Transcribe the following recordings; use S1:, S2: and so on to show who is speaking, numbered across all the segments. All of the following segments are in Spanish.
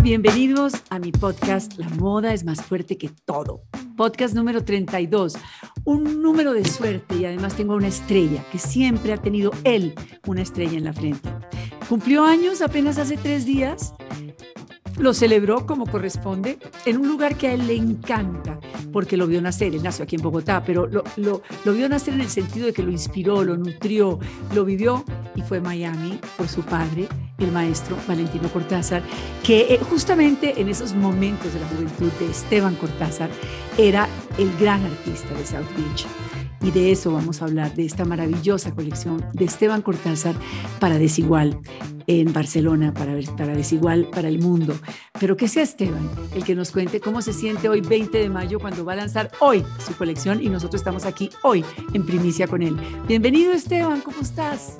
S1: Bienvenidos a mi podcast La moda es más fuerte que todo. Podcast número 32. Un número de suerte y además tengo una estrella que siempre ha tenido él una estrella en la frente. Cumplió años apenas hace tres días lo celebró como corresponde en un lugar que a él le encanta, porque lo vio nacer, él nació aquí en Bogotá, pero lo, lo, vio nacer en el sentido de que lo inspiró, lo nutrió, lo vivió y fue Miami por su padre, el maestro Valentino Cortázar, que eh, justamente en esos momentos de la juventud de Esteban Cortázar era el gran artista de South Beach. Y de eso vamos a hablar, de esta maravillosa colección de Esteban Cortázar para Desigual en Barcelona, para, para Desigual para el mundo. Pero que sea Esteban el que nos cuente cómo se siente hoy 20 de mayo cuando va a lanzar hoy su colección y nosotros estamos aquí hoy en primicia con él. Bienvenido Esteban, ¿cómo estás?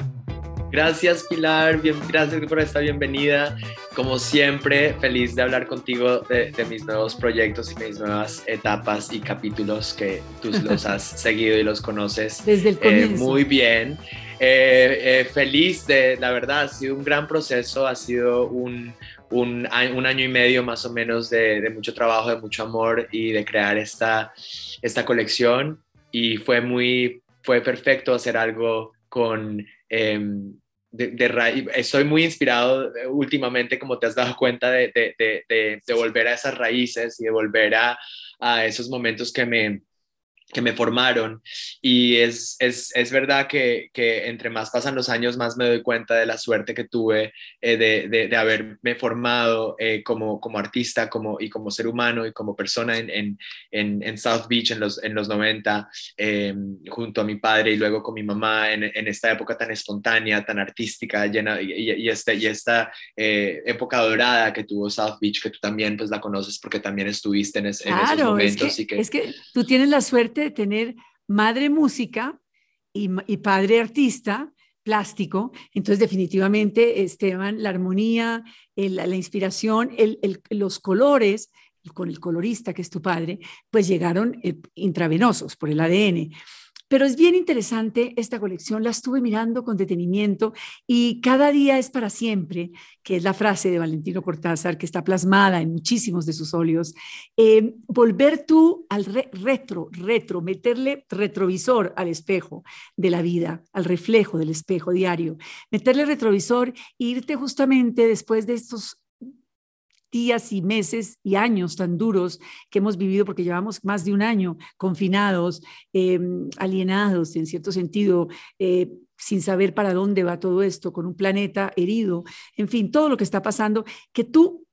S2: Gracias Pilar, bien, gracias por esta bienvenida. Como siempre, feliz de hablar contigo de, mis nuevos proyectos y mis nuevas etapas y capítulos que tú los has seguido y los conoces
S1: desde el
S2: eh, muy bien. Eh, eh, feliz de, la verdad, ha sido un gran proceso, ha sido un, un, un año y medio más o menos de, de, mucho trabajo, de mucho amor y de crear esta, esta colección y fue muy, fue perfecto hacer algo con... Em, de, estoy muy inspirado eh, últimamente, como te has dado cuenta, de, de volver a esas raíces y de volver a, a esos momentos que me, que me formaron y es, es, es verdad que, que, entre más pasan los años más me doy cuenta de la suerte que tuve eh, de, de, de, haberme formado eh, como, como artista como, y como ser humano y como persona en, en, en, South Beach en los, en los 90 em, junto a mi padre y luego con mi mamá en, en esta época tan espontánea, tan artística llena y, y, este, y esta eh, época dorada que tuvo South Beach que tú también pues la conoces porque también estuviste en, esos momentos.
S1: Es que, es que tú tienes la suerte de tener madre música y, padre artista plástico. Entonces, definitivamente, Esteban, la armonía, la inspiración, los colores, con el colorista que es tu padre, pues llegaron eh, intravenosos por el ADN. Pero es bien interesante esta colección, la estuve mirando con detenimiento y cada día es para siempre, que es la frase de Valentino Cortázar que está plasmada en muchísimos de sus óleos. Eh, volver tú al retro, retro, meterle retrovisor al espejo de la vida, al reflejo del espejo diario, meterle retrovisor e irte justamente después de estos días y meses y años tan duros que hemos vivido, porque llevamos más de un año confinados, em, alienados en cierto sentido, eh, sin saber para dónde va todo esto, con un planeta herido, en fin, todo lo que está pasando, que tú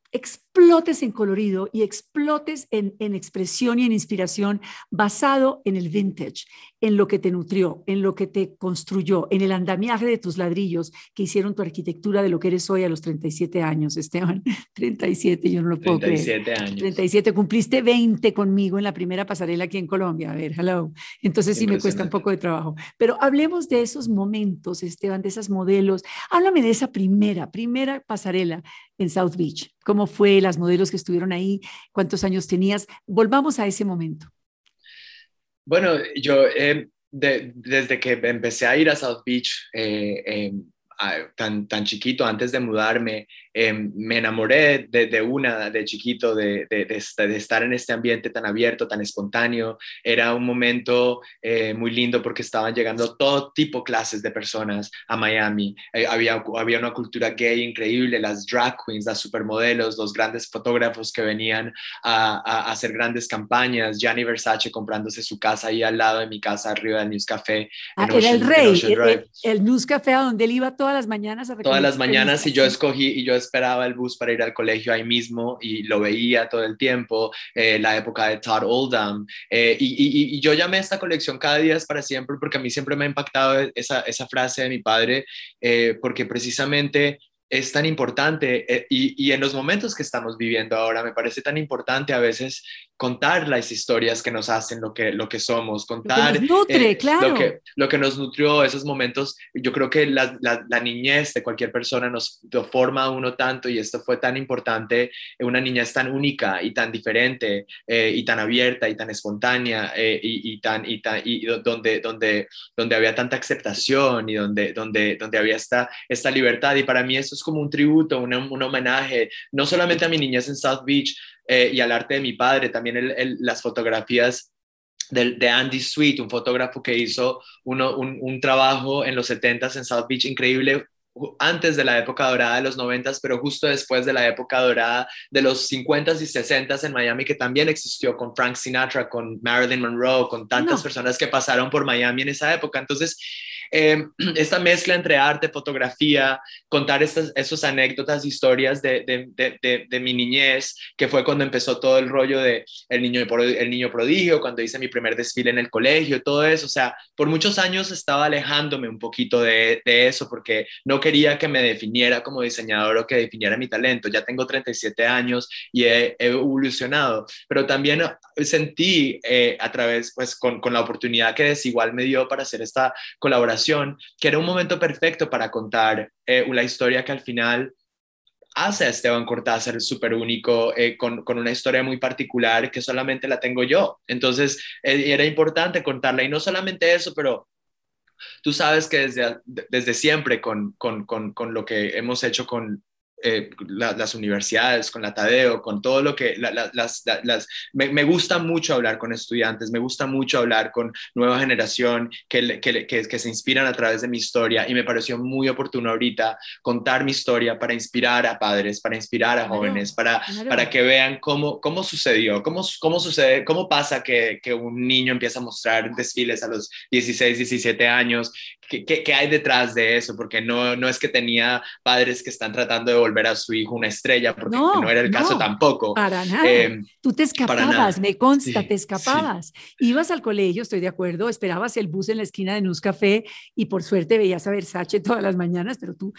S1: explotes en colorido y explotes en, en, expresión y en inspiración basado en el vintage, en lo que te nutrió, en lo que te construyó, en el andamiaje de tus ladrillos que hicieron tu arquitectura de lo que eres hoy a los 37 años, Esteban. 37, yo no lo puedo
S2: 37 creer. años.
S1: 37, cumpliste 20 conmigo en la primera pasarela aquí en Colombia. A ver, hello. Entonces sí me cuesta un poco de trabajo. Pero hablemos de esos momentos, Esteban, de esos modelos. Háblame de esa primera, primera pasarela en South Beach. ¿Cómo fue? Las modelos que estuvieron ahí, cuántos años tenías. Volvamos a ese momento.
S2: Bueno, yo eh, desde que empecé a ir a South Beach eh, eh, tan, tan chiquito, antes de mudarme, Em, me enamoré de, una de chiquito, de, de, estar en este ambiente tan abierto, tan espontáneo. Era un momento eh, muy lindo porque estaban llegando todo tipo de clases de personas a Miami. Eh, había, había una cultura gay increíble, las drag queens, las supermodelos, los grandes fotógrafos que venían a, hacer grandes campañas. Gianni Versace comprándose su casa ahí al lado de mi casa, arriba del News Café.
S1: Ah, era el rey, el, News Café a donde él iba todas las mañanas a
S2: Todas las mañanas y yo escogí y yo esperaba el bus para ir al colegio ahí mismo y lo veía todo el tiempo, eh, la época de Todd Oldham. Eh, y, y, yo llamé a esta colección Cada día es para siempre porque a mí siempre me ha impactado esa, esa frase de mi padre, eh, porque precisamente es tan importante y, y, en los momentos que estamos viviendo ahora me parece tan importante a veces contar las historias que nos hacen lo que, lo que somos, contar
S1: lo que nos nutre, claro.
S2: lo, que, lo que nos nutrió, esos momentos. Yo creo que la, la, niñez de cualquier persona nos forma a uno tanto y esto fue tan importante, una niñez tan única y tan diferente eh, y tan abierta y tan espontánea eh, y, y, tan, y, tan, y donde, donde, donde había tanta aceptación y donde, donde, donde había esta, esta libertad. Y para mí esto es como un tributo, un, un homenaje, no solamente a mi niñez en South Beach, eh, y al arte de mi padre, también las fotografías de, de, Andy Sweet, un fotógrafo que hizo uno, un, un, trabajo en los 70s en South Beach increíble antes de la época dorada de los 90, pero justo después de la época dorada de los 50s y 60s en Miami, que también existió con Frank Sinatra, con Marilyn Monroe, con tantas personas que pasaron por Miami en esa época. Entonces, eh, esta mezcla entre arte, fotografía, contar estas esos anécdotas, historias de, de, de, mi niñez, que fue cuando empezó todo el rollo de el niño, el niño prodigio, cuando hice mi primer desfile en el colegio, todo eso. O sea, por muchos años estaba alejándome un poquito de, eso porque no quería que me definiera como diseñador o que definiera mi talento. Ya tengo 37 años y he, evolucionado, pero también sentí eh, a través, pues con, con la oportunidad que Desigual me dio para hacer esta colaboración que era un momento perfecto para contar eh, una historia que al final hace a Esteban Cortázar súper único, eh, con, una historia muy particular que solamente la tengo yo. Entonces, eh, era importante contarla y no solamente eso, pero tú sabes que desde, desde siempre con, con, con lo que hemos hecho con, eh, las universidades, con la Tadeo, con todo lo que las, las me, gusta mucho hablar con estudiantes, me gusta mucho hablar con nueva generación que, que, que, se inspiran a través de mi historia y me pareció muy oportuno ahorita contar mi historia para inspirar a padres, para inspirar a jóvenes, para, para que vean cómo, cómo sucedió, cómo, cómo sucede, cómo pasa que, que un niño empieza a mostrar desfiles a los 16, 17 años, ¿Qué, qué, hay detrás de eso? Porque no, no es que tenía padres que están tratando de volver a su hijo una estrella, porque no, era el caso tampoco.
S1: Para nada. Em, Tú te escapabas, me consta, te escapabas. Ibas al colegio, estoy de acuerdo, esperabas el bus en la esquina de Nus Café y por suerte veías a Versace todas las mañanas, pero tú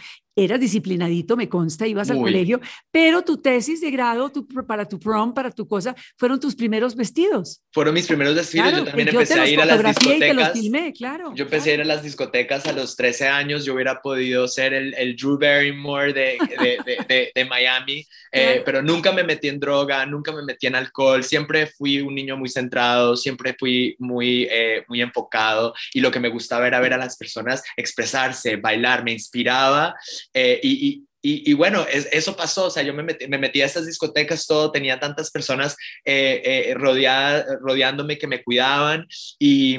S1: eras disciplinadito, me consta, ibas al colegio, pero tu tesis de grado tu, para tu prom, para tu cosa, fueron tus primeros vestidos.
S2: Fueron mis primeros desfiles, yo también empecé a ir a las discotecas.
S1: claro,
S2: yo empecé a ir a las discotecas a los 13 años, yo hubiera podido ser el, el Drew Barrymore de, de, de, de Miami, eh, pero nunca me metí en droga, nunca me metí en alcohol, siempre fui un niño muy centrado, siempre fui muy, eh, muy enfocado y lo que me gustaba era ver a las personas expresarse, bailar, me inspiraba eh, y, y, y, bueno, eso pasó, o sea, yo me metí, me metí, a estas discotecas, todo, tenía tantas personas eh, eh, rodeándome que me cuidaban y,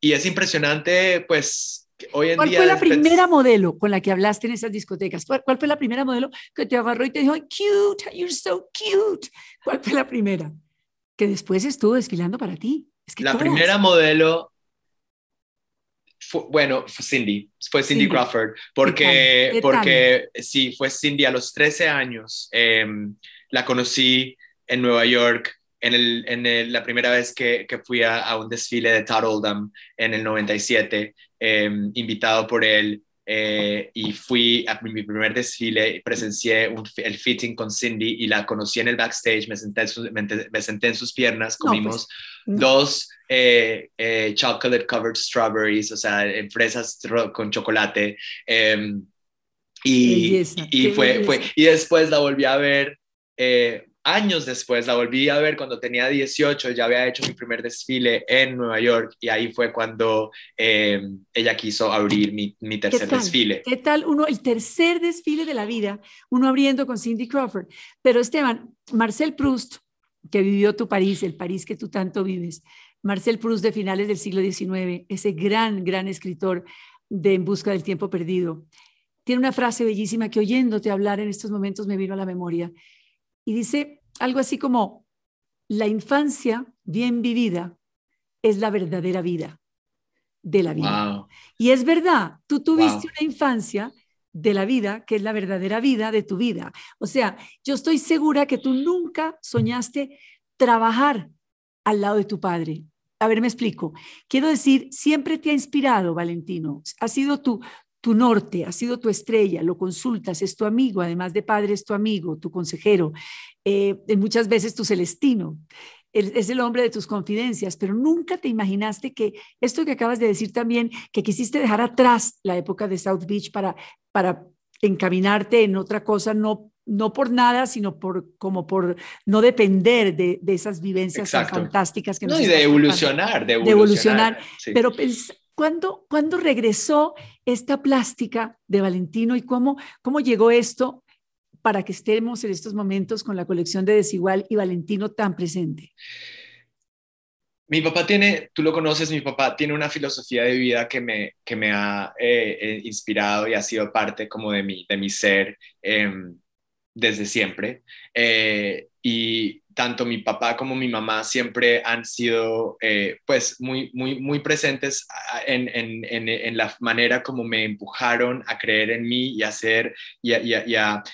S2: y, es impresionante, pues, hoy en
S1: ¿Cuál
S2: día...
S1: ¿Cuál fue la primera modelo con la que hablaste en esas discotecas? ¿Cuál, ¿Cuál, fue la primera modelo que te agarró y te dijo, cute, you're so cute? ¿Cuál fue la primera? Que después estuvo desfilando para ti.
S2: Es que la primera modelo bueno, fue Cindy, fue Cindy, Crawford, porque, porque sí, fue Cindy a los 13 años. Em, la conocí en Nueva York en, el, en la primera vez que, que fui a, a, un desfile de Todd Oldham en el 97, em, invitado por él. Eh, y fui a mi primer desfile, presencié el fitting con Cindy y la conocí en el backstage, me senté, me, senté en sus piernas, pues, comimos dos eh, eh, chocolate covered strawberries, o sea, fresas con chocolate. Em, y, y, fue, fue, y después la volví a ver años después, la volví a ver cuando tenía 18, ya había hecho mi primer desfile en Nueva York y ahí fue cuando eh, ella quiso abrir mi, mi tercer desfile.
S1: ¿Qué tal uno, el tercer desfile de la vida, uno abriendo con Cindy Crawford? Pero Esteban, Marcel Proust, que vivió tu París, el París que tú tanto vives, Marcel Proust de finales del siglo XIX, ese gran, gran escritor de En Busca del Tiempo Perdido, tiene una frase bellísima que oyéndote hablar en estos momentos me vino a la memoria y dice algo así como, la infancia bien vivida es la verdadera vida de la vida. Y es verdad, tú tuviste una infancia de la vida que es la verdadera vida de tu vida. O sea, yo estoy segura que tú nunca soñaste trabajar al lado de tu padre. A ver, me explico. Quiero decir, siempre te ha inspirado, Valentino. Ha sido tu, tu norte, ha sido tu estrella, lo consultas, es tu amigo, además de padre es tu amigo, tu consejero, eh, muchas veces tu celestino. es el hombre de tus confidencias, pero nunca te imaginaste que esto que acabas de decir también, que quisiste dejar atrás la época de South Beach para, para encaminarte en otra cosa, no no por nada, sino por como por no depender de, esas vivencias tan fantásticas que
S2: nos No, y de evolucionar, de evolucionar,
S1: Pero pues, ¿cuándo, ¿cuándo, regresó esta plástica de Valentino y cómo, cómo llegó esto para que estemos en estos momentos con la colección de Desigual y Valentino tan presente?
S2: Mi papá tiene, tú lo conoces, mi papá tiene una filosofía de vida que me, que me ha eh, eh, inspirado y ha sido parte como de mi, de mi ser. Em, desde siempre. Eh, y tanto mi papá como mi mamá siempre han sido eh, pues muy, muy, muy presentes en, en, en, la manera como me empujaron a creer en mí y a hacer y a,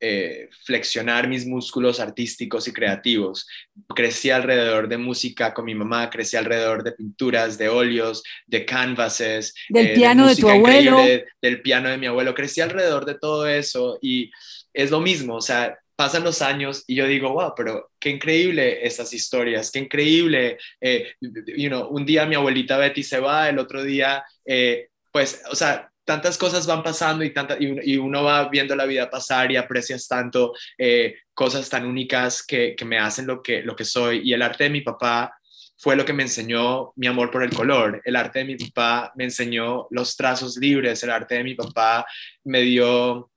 S2: eh, flexionar mis músculos artísticos y creativos. Crecí alrededor de música con mi mamá, crecí alrededor de pinturas, de óleos, de canvases.
S1: Del piano de, tu abuelo.
S2: Del piano de mi abuelo. Crecí alrededor de todo eso y es lo mismo, o sea, pasan los años y yo digo, wow, pero qué increíble estas historias, qué increíble, eh, you know, un día mi abuelita Betty se va, el otro día, eh, pues, o sea, tantas cosas van pasando y, tanta, y, uno va viendo la vida pasar y aprecias tanto eh, cosas tan únicas que, que, me hacen lo que, lo que soy. Y el arte de mi papá fue lo que me enseñó mi amor por el color. El arte de mi papá me enseñó los trazos libres. El arte de mi papá me dio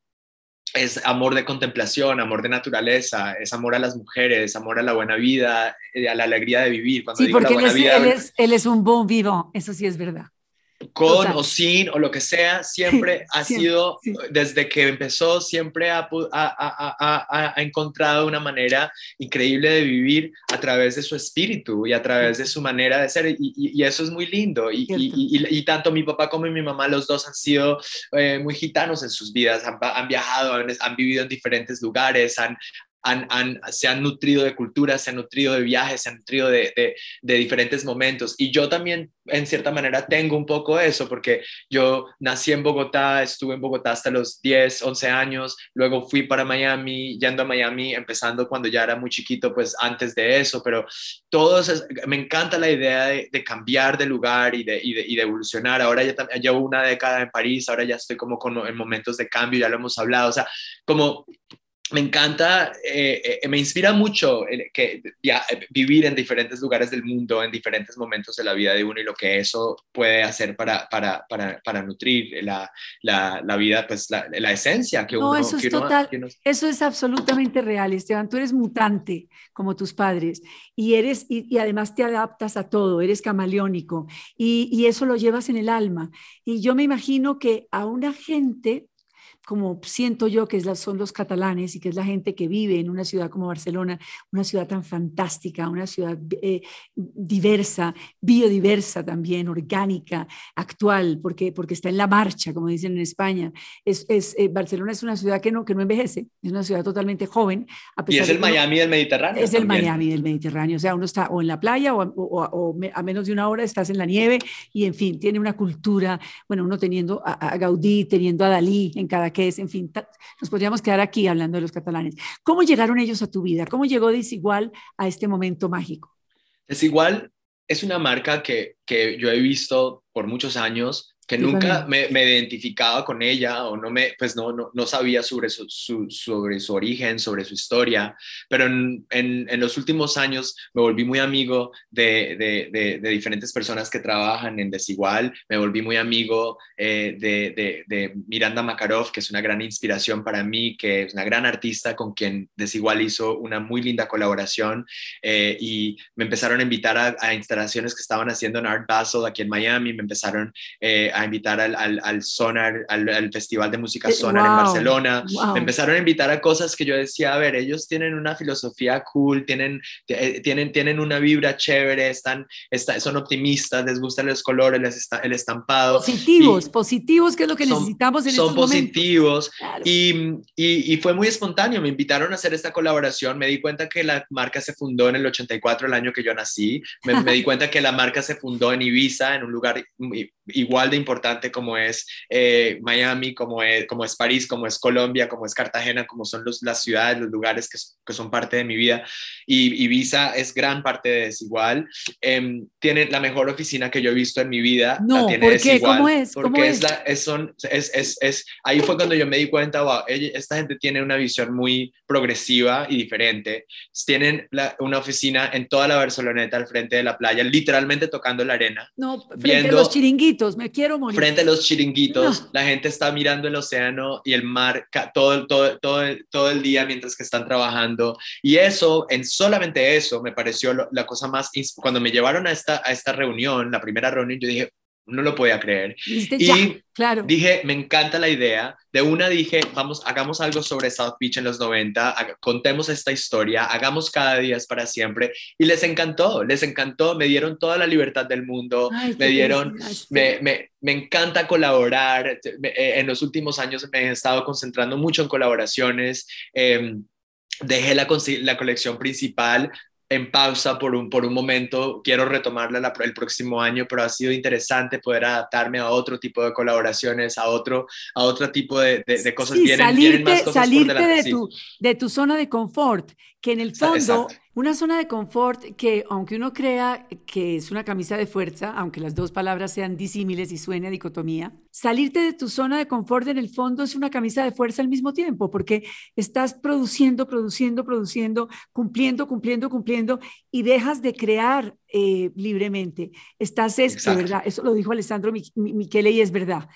S2: es amor de contemplación, amor de naturaleza, es amor a las mujeres, amor a la buena vida, eh, a la alegría de vivir.
S1: Cuando sí, porque él, es, él, es, él es un bon vivant, eso sí es verdad
S2: con o sin o lo que sea, siempre ha sido, desde que empezó, siempre ha, ha, ha, encontrado una manera increíble de vivir a través de su espíritu y a través de su manera de ser. Y, eso es muy lindo. Y, y, tanto mi papá como mi mamá, los dos han sido eh, muy gitanos en sus vidas, han, han viajado, han, han, vivido en diferentes lugares, han, se han nutrido de cultura, se han nutrido de viajes, se han nutrido de, diferentes momentos. Y yo también, en cierta manera, tengo un poco eso, porque yo nací en Bogotá, estuve en Bogotá hasta los 10, 11 años, luego fui para Miami, yendo a Miami, empezando cuando ya era muy chiquito, pues antes de eso, pero todos, me encanta la idea de, cambiar de lugar y de, y de, evolucionar. Ahora ya llevo una década en París, ahora ya estoy como en momentos de cambio, ya lo hemos hablado, o sea, como me encanta, eh, eh, me inspira mucho que, vivir en diferentes lugares del mundo, en diferentes momentos de la vida de uno y lo que eso puede hacer para, para, para, para nutrir la, la, la, vida, pues la, la, esencia que uno...
S1: No, eso es total, eso es absolutamente real, Esteban, tú eres mutante como tus padres y, eres, y, y además te adaptas a todo, eres camaleónico y, y eso lo llevas en el alma. Y yo me imagino que a una gente como siento yo que son los catalanes y que es la gente que vive en una ciudad como Barcelona, una ciudad tan fantástica, una ciudad eh, diversa, biodiversa también, orgánica, actual, porque, porque está en la marcha, como dicen en España. Es, es eh, Barcelona es una ciudad que no, que no envejece, es una ciudad totalmente joven.
S2: y es el Miami del Mediterráneo.
S1: Es el Miami del Mediterráneo, o sea, uno está o en la playa o, o, a menos de una hora estás en la nieve y en fin, tiene una cultura, bueno, uno teniendo a, a Gaudí, teniendo a Dalí en cada es, en fin, nos podríamos quedar aquí hablando de los catalanes. ¿Cómo llegaron ellos a tu vida? ¿Cómo llegó Desigual a este momento mágico?
S2: Desigual es una marca que, que yo he visto por muchos años que nunca me, me, identificaba con ella o no me, pues no, no, no sabía sobre su, sobre su origen, sobre su historia, pero en, en, los últimos años me volví muy amigo de, de, de, diferentes personas que trabajan en Desigual, me volví muy amigo eh, de, Miranda Makarov, que es una gran inspiración para mí, que es una gran artista con quien Desigual hizo una muy linda colaboración eh, y me empezaron a invitar a, instalaciones que estaban haciendo en Art Basel aquí en Miami, me empezaron eh, a invitar al, al, Sonar, al, Festival de Música eh, Sonar en Barcelona. Me empezaron a invitar a cosas que yo decía, a ver, ellos tienen una filosofía cool, tienen, eh, tienen, tienen una vibra chévere, están, son optimistas, les gustan los colores, les el estampado.
S1: Positivos, positivos, que es lo que necesitamos en
S2: Son positivos. Y, y, y, fue muy espontáneo, me invitaron a hacer esta colaboración, me di cuenta que la marca se fundó en el 84, el año que yo nací, me, me di cuenta que la marca se fundó en Ibiza, en un lugar igual de importante como es eh, Miami, como es, como es París, como es Colombia, como es Cartagena, como son los, las ciudades, los lugares que, que son parte de mi vida. Y Ibiza es gran parte de Desigual. Eh, tiene la mejor oficina que yo he visto en mi vida.
S1: No,
S2: la tiene
S1: ¿por qué?
S2: Desigual,
S1: ¿Cómo es?
S2: Porque
S1: ¿Cómo
S2: es, la, es, son, es, es, es, ahí fue cuando yo me di cuenta, wow, esta gente tiene una visión muy progresiva y diferente. Tienen la- una oficina en toda la Barceloneta al frente de la playa, literalmente tocando la arena.
S1: No, frente
S2: viendo-
S1: a los chiringuitos, me quiero morir.
S2: Frente a los chiringuitos,
S1: No.
S2: la gente está mirando el océano y el mar todo, el- todo, todo, todo el día mientras que están trabajando. Y eso, en solamente eso, me pareció lo- la cosa más... Cuando me llevaron a esta, a esta reunión, la primera reunión, yo dije, no lo podía creer. Y
S1: ya, claro.
S2: Dije, me encanta la idea. De una dije, vamos, hagamos algo sobre South Beach en los 90, haga- contemos esta historia, hagamos cada día es para siempre. Y les encantó, les encantó, me dieron toda la libertad del mundo,
S1: Ay,
S2: me dieron, me, me, me encanta colaborar. Eh, en los últimos años me he estado concentrando mucho en colaboraciones. Eh, dejé la, la colección principal en pausa por un, por un momento, quiero retomarla la- el próximo año, pero ha sido interesante poder adaptarme a otro tipo de colaboraciones, a otro, a otro tipo de, de- de cosas.
S1: Sí,
S2: vienen, vienen
S1: salirte,
S2: más cosas por
S1: salirte de,
S2: sí.
S1: tu, de tu zona de confort, que en el fondo,
S2: exacto.
S1: Una zona de confort que aunque uno crea que es una camisa de fuerza, aunque las dos palabras sean disímiles y suene a dicotomía, salirte de tu zona de confort en el fondo es una camisa de fuerza al mismo tiempo, porque estás produciendo, produciendo, produciendo, cumpliendo, cumpliendo, cumpliendo, y dejas de crear eh, libremente. Estás, es, verdad, eso lo dijo Alessandro Mi- Mi- Michele y es verdad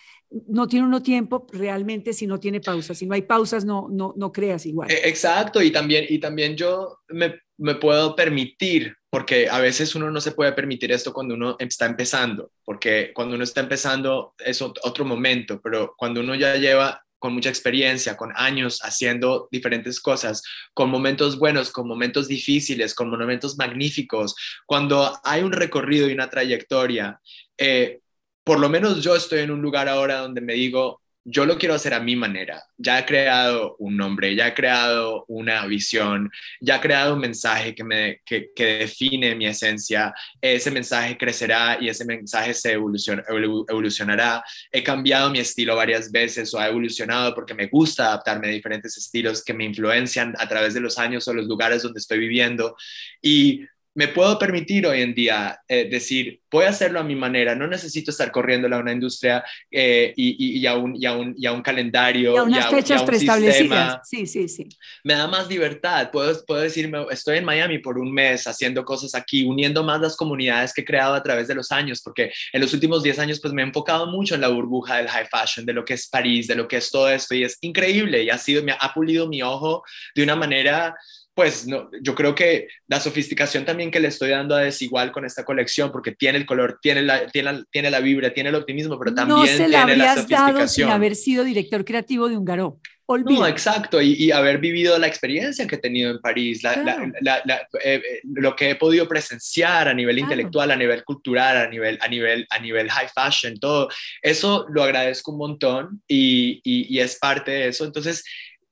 S1: no tiene uno tiempo realmente si no tiene pausas. Si no hay pausas, no, no, no creas igual.
S2: Eh, Exacto, y también, y también yo me, me puedo permitir, porque a veces uno no se puede permitir esto cuando uno está empezando, porque cuando uno está empezando es ot- otro momento, pero cuando uno ya lleva con mucha experiencia, con años haciendo diferentes cosas, con momentos buenos, con momentos difíciles, con momentos magníficos, cuando hay un recorrido y una trayectoria, eh, por lo menos yo estoy en un lugar ahora donde me digo, yo lo quiero hacer a mi manera. Ya he creado un nombre, ya he creado una visión, ya he creado un mensaje que, me, que, define mi esencia. Ese mensaje crecerá y ese mensaje se evolucion, evolu- evolucionará. He cambiado mi estilo varias veces o ha evolucionado porque me gusta adaptarme a diferentes estilos que me influencian a través de los años o los lugares donde estoy viviendo. Y me puedo permitir hoy en día eh, decir, voy a hacerlo a mi manera, no necesito estar corriendo a una industria eh, y, y, y, a un, y, a un, y, a un, calendario.
S1: Y a unas
S2: a,
S1: fechas
S2: a
S1: preestablecidas. Sí, sí, sí.
S2: Me da más libertad. Puedo, puedo decirme, estoy en Miami por un mes haciendo cosas aquí, uniendo más las comunidades que he creado a través de los años, porque en los últimos 10 años pues me he enfocado mucho en la burbuja del high fashion, de lo que es París, de lo que es todo esto y es increíble y ha sido, me ha pulido mi ojo de una manera pues no, yo creo que la sofisticación también que le estoy dando a Desigual con esta colección, porque tiene el color, tiene la, tiene la, tiene la vibra, tiene el optimismo, pero también
S1: no se
S2: la
S1: tiene la sofisticación. dado sin haber sido director creativo de un Garó.
S2: No, exacto, y, y, haber vivido la experiencia que he tenido en París, la, claro. la, la, eh, lo que he podido presenciar a nivel claro. intelectual, a nivel cultural, a nivel, a, nivel, a nivel high fashion, todo, eso lo agradezco un montón y, y, y es parte de eso. Entonces,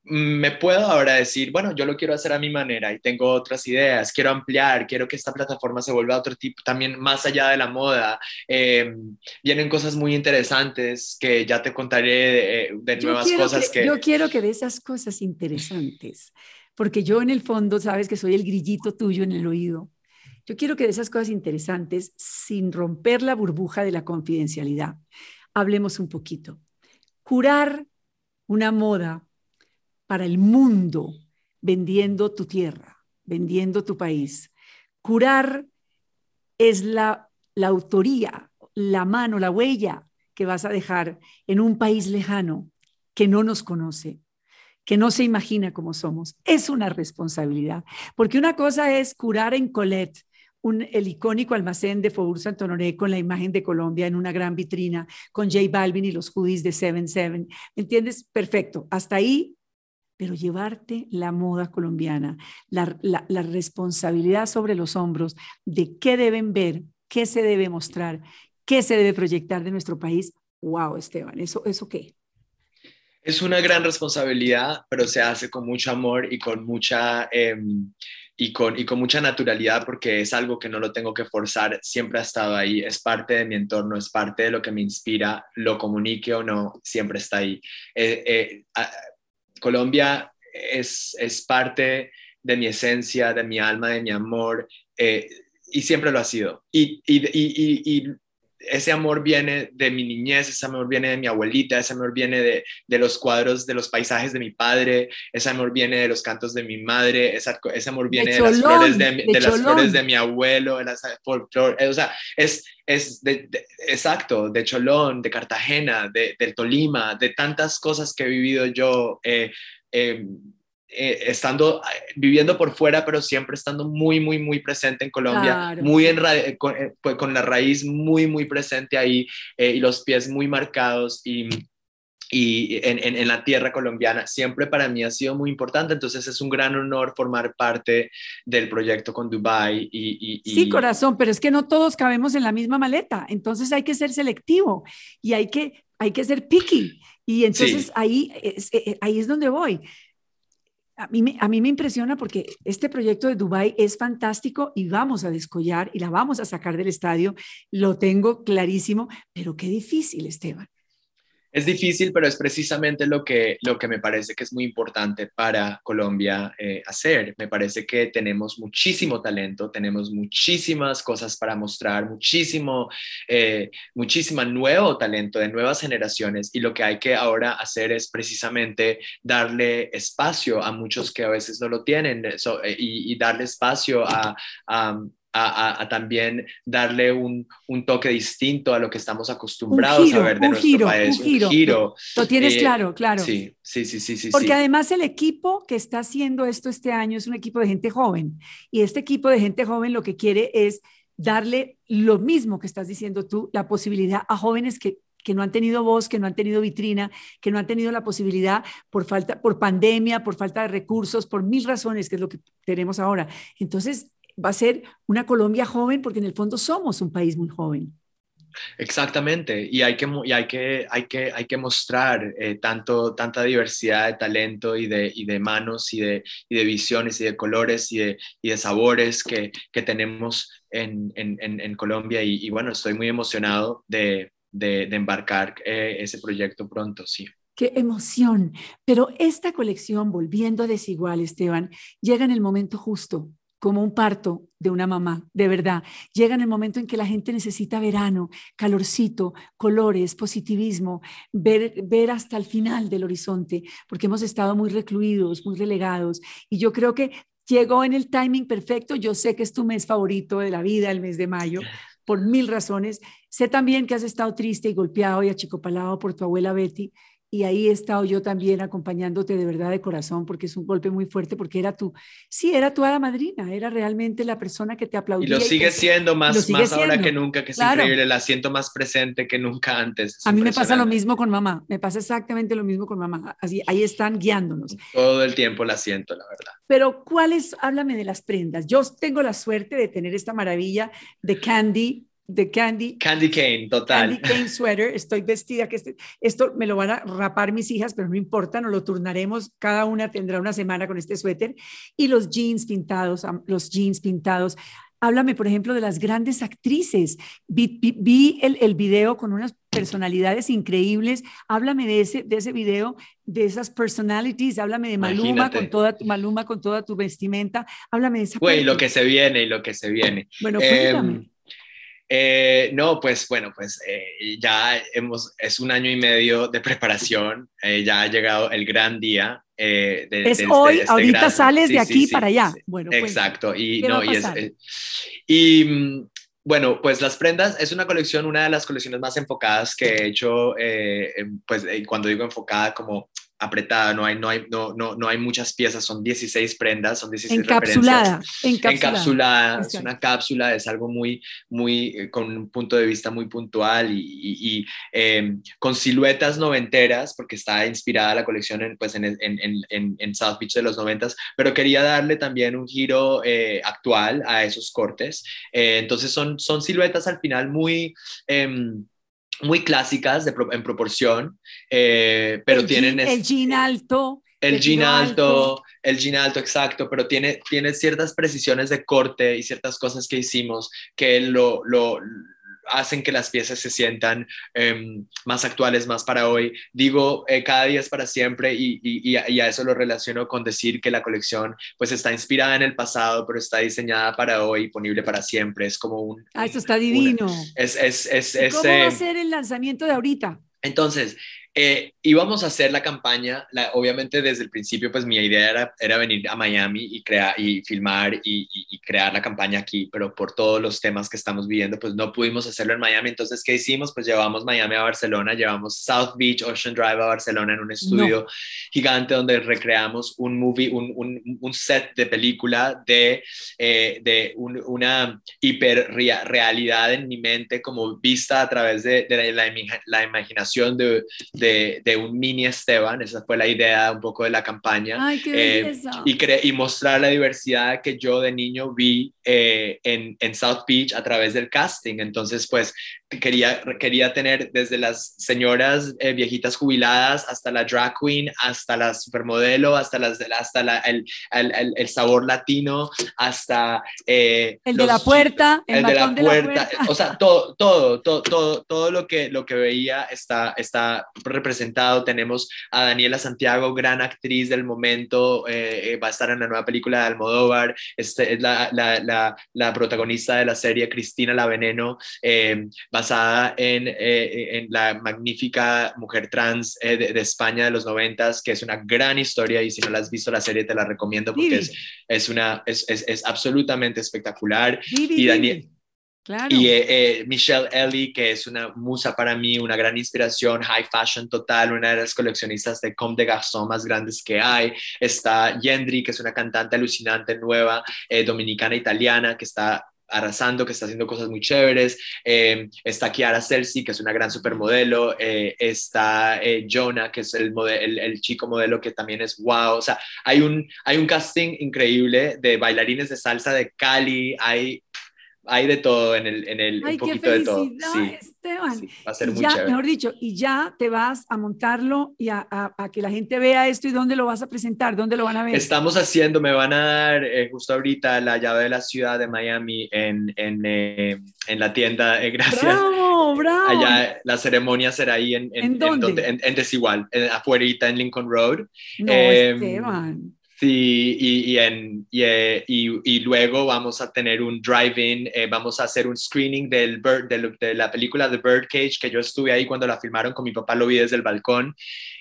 S2: me puedo ahora decir, bueno, yo lo quiero hacer a mi manera y tengo otras ideas, quiero ampliar, quiero que esta plataforma se vuelva otro tipo, también más allá de la moda. Eh, vienen cosas muy interesantes que ya te contaré de, de nuevas cosas
S1: que, que, Yo quiero que de esas cosas interesantes, porque yo en el fondo, sabes que soy el grillito tuyo en el oído. Yo quiero que de esas cosas interesantes, sin romper la burbuja de la confidencialidad, hablemos un poquito. Curar una moda para el mundo vendiendo tu tierra, vendiendo tu país. Curar es la, la autoría, la mano, la huella que vas a dejar en un país lejano que no nos conoce, que no se imagina cómo somos. Es una responsabilidad, porque una cosa es curar en Colette, un, el icónico almacén de Faubourg Saint-Honoré con la imagen de Colombia en una gran vitrina, con J Balvin y los hoodies de 77. ¿Me entiendes? Perfecto. Hasta ahí pero llevarte la moda colombiana, la, la, responsabilidad sobre los hombros de qué deben ver, qué se debe mostrar, qué se debe proyectar de nuestro país. Wow, Esteban, ¿eso, eso qué?
S2: Es una gran responsabilidad, pero se hace con mucho amor y con mucha... Eh, y, con, y con mucha naturalidad porque es algo que no lo tengo que forzar, siempre ha estado ahí, es parte de mi entorno, es parte de lo que me inspira, lo comunique o no, siempre está ahí. Colombia es, es parte de mi esencia, de mi alma, de mi amor, y siempre lo ha sido. Ese amor viene de mi niñez, ese amor viene de mi abuelita, ese amor viene de, de los cuadros, de los paisajes de mi padre, ese amor viene de los cantos de mi madre, ese, ese amor viene de, las, flores de, de las flores de mi abuelo, de las, o sea, es, es de, exacto, de Cholón, de Cartagena, de, del Tolima, de tantas cosas que he vivido yo. Eh, eh, eh, estando, eh, viviendo por fuera, pero siempre estando muy, muy, muy presente en Colombia, muy en eh, con, pues, con, la raíz muy, muy presente ahí y los pies muy marcados y, y en, en, la tierra colombiana, siempre para mí ha sido muy importante, entonces es un gran honor formar parte del proyecto con Dubai. Y, y,
S1: Sí, corazón, pero es que no todos cabemos en la misma maleta, entonces hay que ser selectivo y hay que, hay que ser picky. Y entonces ahí, es, ahí es donde voy a mí, me, impresiona porque este proyecto de Dubai es fantástico y vamos a descollar y la vamos a sacar del estadio, lo tengo clarísimo, pero qué difícil, Esteban.
S2: Es difícil, pero es precisamente lo que, lo que me parece que es muy importante para Colombia eh, hacer. Me parece que tenemos muchísimo talento, tenemos muchísimas cosas para mostrar, muchísimo, eh, muchísima nuevo talento de nuevas generaciones y lo que hay que ahora hacer es precisamente darle espacio a muchos que a veces no lo tienen eh, y, darle espacio a, también darle un, un, toque distinto a lo que estamos acostumbrados a ver de nuestro
S1: giro,
S2: país.
S1: Un giro, un giro. Lo tienes eh, claro, claro.
S2: Sí, sí, sí, sí. sí
S1: Porque además el equipo que está haciendo esto este año es un equipo de gente joven. Y este equipo de gente joven lo que quiere es darle lo mismo que estás diciendo tú, la posibilidad a jóvenes que que no han tenido voz, que no han tenido vitrina, que no han tenido la posibilidad por falta, por pandemia, por falta de recursos, por mil razones, que es lo que tenemos ahora. Entonces, va a ser una Colombia joven porque en el fondo somos un país muy joven.
S2: Exactamente, y hay que, y hay que, hay que, hay que mostrar eh, tanto, tanta diversidad de talento y de, y de manos y de, y de, visiones y de colores y de, y de sabores que, que tenemos en, en, en, Colombia. Y, bueno, estoy muy emocionado de, de embarcar eh, ese proyecto pronto, sí.
S1: Qué emoción. Pero esta colección, volviendo a Desigual, Esteban, llega en el momento justo como un parto de una mamá, de verdad. Llega en el momento en que la gente necesita verano, calorcito, colores, positivismo, ver, ver hasta el final del horizonte, porque hemos estado muy recluidos, muy relegados. Y yo creo que llegó en el timing perfecto. Yo sé que es tu mes favorito de la vida, el mes de mayo, por mil razones. Sé también que has estado triste y golpeado y achicopalado por tu abuela Betty y ahí he estado yo también acompañándote de verdad de corazón, porque es un golpe muy fuerte, porque era tu, sí, era tu hada madrina, era realmente la persona que te aplaudía.
S2: Y lo sigue siendo más, más ahora que nunca, que es increíble, la siento más presente que nunca antes.
S1: A mí me pasa lo mismo con mamá, me pasa exactamente lo mismo con mamá, así, ahí están guiándonos.
S2: Todo el tiempo la siento, la verdad.
S1: Pero ¿cuáles? Háblame de las prendas. Yo tengo la suerte de tener esta maravilla de Candy de Candy.
S2: Candy Cane, total.
S1: Candy Cane sweater. Estoy vestida, que este, esto me lo van a rapar mis hijas, pero no importa, nos lo turnaremos. Cada una tendrá una semana con este suéter. Y los jeans pintados, los jeans pintados. Háblame, por ejemplo, de las grandes actrices. Vi, el, el, video con unas personalidades increíbles. Háblame de ese, de ese video, de esas personalities. Háblame de Maluma con toda tu Maluma con toda tu vestimenta. Háblame de esa.
S2: Güey, lo que se viene y lo que se viene.
S1: Bueno, cuéntame. Em,
S2: eh, no, pues bueno, pues eh, ya hemos, es un año y medio de preparación, eh, ya ha llegado el gran día.
S1: de, es hoy, este ahorita sales de aquí para allá.
S2: Bueno, exacto. Y, no, y, es, y mm, bueno, pues las prendas es una colección, una de las colecciones más enfocadas que he hecho, pues cuando digo enfocada como apretada, no hay, no hay, no, no, no hay muchas piezas, son 16 prendas, son 16
S1: encapsulada,
S2: encapsulada, encapsulada, es una cápsula, es algo muy, muy, eh, con un punto de vista muy puntual y, y, em, con siluetas noventeras, porque está inspirada la colección en, pues en, en, en, en South Beach de los noventas, pero quería darle también un giro eh, actual a esos cortes, eh, entonces son, son siluetas al final muy... Muy clásicas de, en proporción, eh, pero tienen...
S1: el jean alto,
S2: el jean alto, el jean alto, exacto, pero tiene, tiene ciertas precisiones de corte y ciertas cosas que hicimos que lo, lo hacen que las piezas se sientan em, más actuales, más para hoy. Digo, eh, cada día es para siempre y, y, y, a eso lo relaciono con decir que la colección pues está inspirada en el pasado, pero está diseñada para hoy, disponible para siempre. Es como un...
S1: Ah, esto está divino.
S2: es, es, es,
S1: ¿Cómo va a ser el lanzamiento de ahorita?
S2: Entonces, eh, íbamos a hacer la campaña, obviamente desde el principio pues mi idea era, era venir a Miami y, crear, y filmar y, y, crear la campaña aquí, pero por todos los temas que estamos viviendo pues no pudimos hacerlo en Miami, entonces ¿qué hicimos? Pues llevamos Miami a Barcelona, llevamos South Beach, Ocean Drive a Barcelona en un estudio gigante donde recreamos un movie, un, un, un set de película de, eh, de una hiperrealidad en mi mente como vista a través de, de la, la, imaginación de, de de, un mini Esteban, esa fue la idea un poco de la campaña,
S1: eh,
S2: y, y mostrar la diversidad que yo de niño vi eh, en, en, South Beach a través del casting. Entonces, pues quería, quería tener desde las señoras eh, viejitas jubiladas hasta la drag queen, hasta la supermodelo, hasta, las, hasta la, el, el, el, sabor latino, hasta...
S1: el de la puerta,
S2: el, de la puerta, o sea, todo, todo, todo, todo, todo lo que, lo que veía está, está representado. Tenemos a Daniela Santiago, gran actriz del momento, eh, va a estar en la nueva película de Almodóvar, este, es la, la, la, la protagonista de la serie Cristina la Veneno, eh, basada en, eh, en, la magnífica mujer trans de, España de los noventas, que es una gran historia y si no la has visto la serie te la recomiendo porque es, es, una, es, es, es absolutamente espectacular. y Daniel, y eh, eh, Michelle Ellie, que es una musa para mí, una gran inspiración, high fashion total, una de las coleccionistas de Comme des Garçons más grandes que hay. Está Yendri, que es una cantante alucinante nueva, eh, dominicana italiana, que está arrasando, que está haciendo cosas muy chéveres. está Kiara Celsi, que es una gran supermodelo. está Jonah, que es el, el, el, chico modelo que también es wow. O sea, hay un, hay un casting increíble de bailarines de salsa de Cali. Hay hay de todo en el, en el un poquito de todo. Sí,
S1: Esteban.
S2: va a ser muy
S1: ya,
S2: chévere.
S1: Mejor dicho, y ya te vas a montarlo y a, a, que la gente vea esto y dónde lo vas a presentar, dónde lo van a ver.
S2: Estamos haciendo, me van a dar eh, justo ahorita la llave de la ciudad de Miami en, en, eh, en la tienda. Eh, gracias.
S1: Bravo, bravo.
S2: Allá la ceremonia será ahí en, en,
S1: ¿En dónde?
S2: en, en Desigual, afuera en Lincoln Road.
S1: No, Esteban.
S2: Sí, y, y, en, y, eh, y, luego vamos a tener un drive-in, eh, vamos a hacer un screening del bird, de, de, la película The Birdcage, que yo estuve ahí cuando la filmaron con mi papá, lo vi desde el balcón,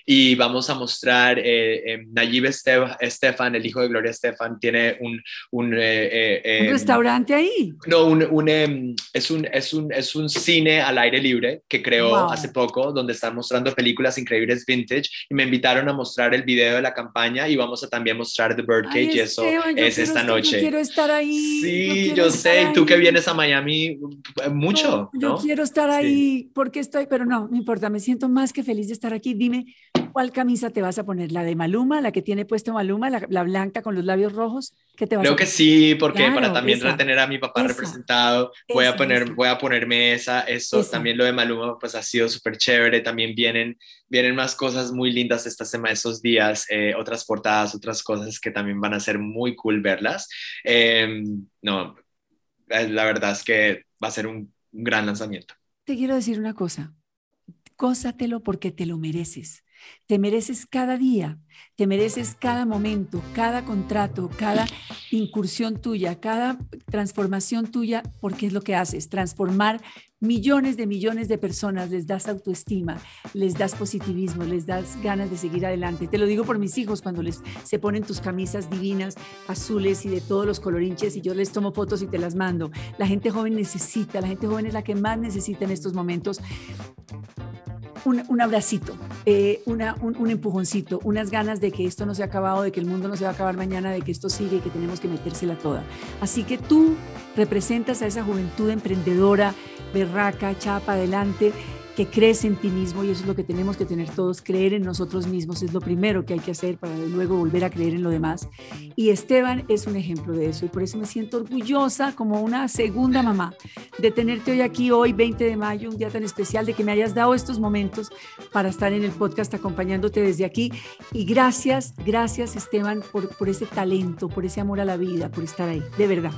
S2: y vamos a mostrar, eh, eh Nayib Estefan, el hijo de Gloria Estefan, tiene un... ¿Un,
S1: eh, ¿Un restaurante ahí?
S2: No, un, un, em, es, un, es, un, es un cine al aire libre que creó hace poco, donde están mostrando películas increíbles vintage, y me invitaron a mostrar el video de la campaña y vamos a también mostrar The Birdcage y eso es esta noche.
S1: Yo quiero estar ahí.
S2: Sí, yo sé, y tú que vienes a Miami eh, mucho.
S1: yo quiero estar ahí porque estoy, pero no, no importa, me siento más que feliz de estar aquí. Dime, ¿cuál camisa te vas a poner? ¿La de Maluma, la que tiene puesto Maluma, la, blanca con los labios rojos? ¿Qué te vas
S2: Creo
S1: a
S2: que sí, porque para también retener a mi papá representado, voy, a poner, voy a ponerme esa, eso, también lo de Maluma, pues ha sido súper chévere, también vienen, vienen más cosas muy lindas esta semana, estos días, eh, otras portadas, otras cosas que también van a ser muy cool verlas. Em, no, eh, la verdad es que va a ser un, gran lanzamiento.
S1: Te quiero decir una cosa, cósatelo porque te lo mereces. Te mereces cada día, te mereces cada momento, cada contrato, cada incursión tuya, cada transformación tuya, porque es lo que haces, transformar millones de millones de personas, les das autoestima, les das positivismo, les das ganas de seguir adelante. Te lo digo por mis hijos cuando les se ponen tus camisas divinas, azules y de todos los colorinches y yo les tomo fotos y te las mando. La gente joven necesita, la gente joven es la que más necesita en estos momentos un, abracito, eh, una, un, empujoncito, unas ganas de que esto no se ha acabado, de que el mundo no se va a acabar mañana, de que esto sigue y que tenemos que metérsela toda. Así que tú representas a esa juventud emprendedora, berraca, chapa adelante, que crees en ti mismo y eso es lo que tenemos que tener todos, creer en nosotros mismos es lo primero que hay que hacer para luego volver a creer en lo demás. Y Esteban es un ejemplo de eso y por eso me siento orgullosa como una segunda mamá de tenerte hoy aquí, hoy 20 de mayo, un día tan especial, de que me hayas dado estos momentos para estar en el podcast acompañándote desde aquí. Y gracias, gracias Esteban por, por ese talento, por ese amor a la vida, por estar ahí, de verdad.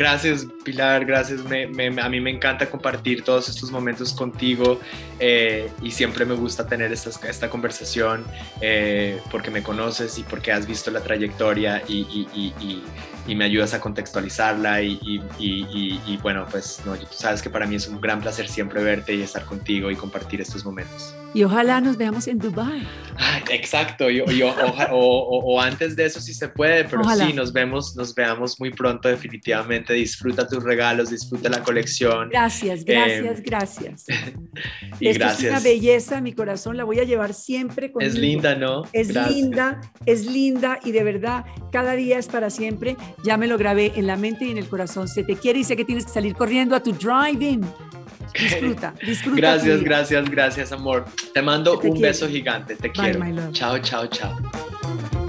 S2: Gracias, Pilar, gracias. a mí me encanta compartir todos estos momentos contigo eh, y siempre me gusta tener esta, conversación eh, porque me conoces y porque has visto la trayectoria y, me ayudas a contextualizarla y bueno, pues no, tú sabes que para mí es un gran placer siempre verte y estar contigo y compartir estos momentos.
S1: Y ojalá nos veamos en Dubai.
S2: exacto, yo, yo, o, o, antes de eso si se puede, pero sí, nos vemos, nos veamos muy pronto definitivamente. Disfruta tus regalos, disfruta la colección.
S1: Gracias, gracias, em, gracias. y Esto gracias. es una belleza, mi corazón la voy a llevar siempre conmigo.
S2: Es linda, ¿no?
S1: Es linda, es linda y de verdad, cada día es para siempre ya me lo grabé en la mente y en el corazón. Se te quiere y sé que tienes que salir corriendo a tu driving. Disfruta, disfruta.
S2: Gracias, gracias, gracias, amor. Te mando un beso gigante. Te quiero. Chao, chao, chao.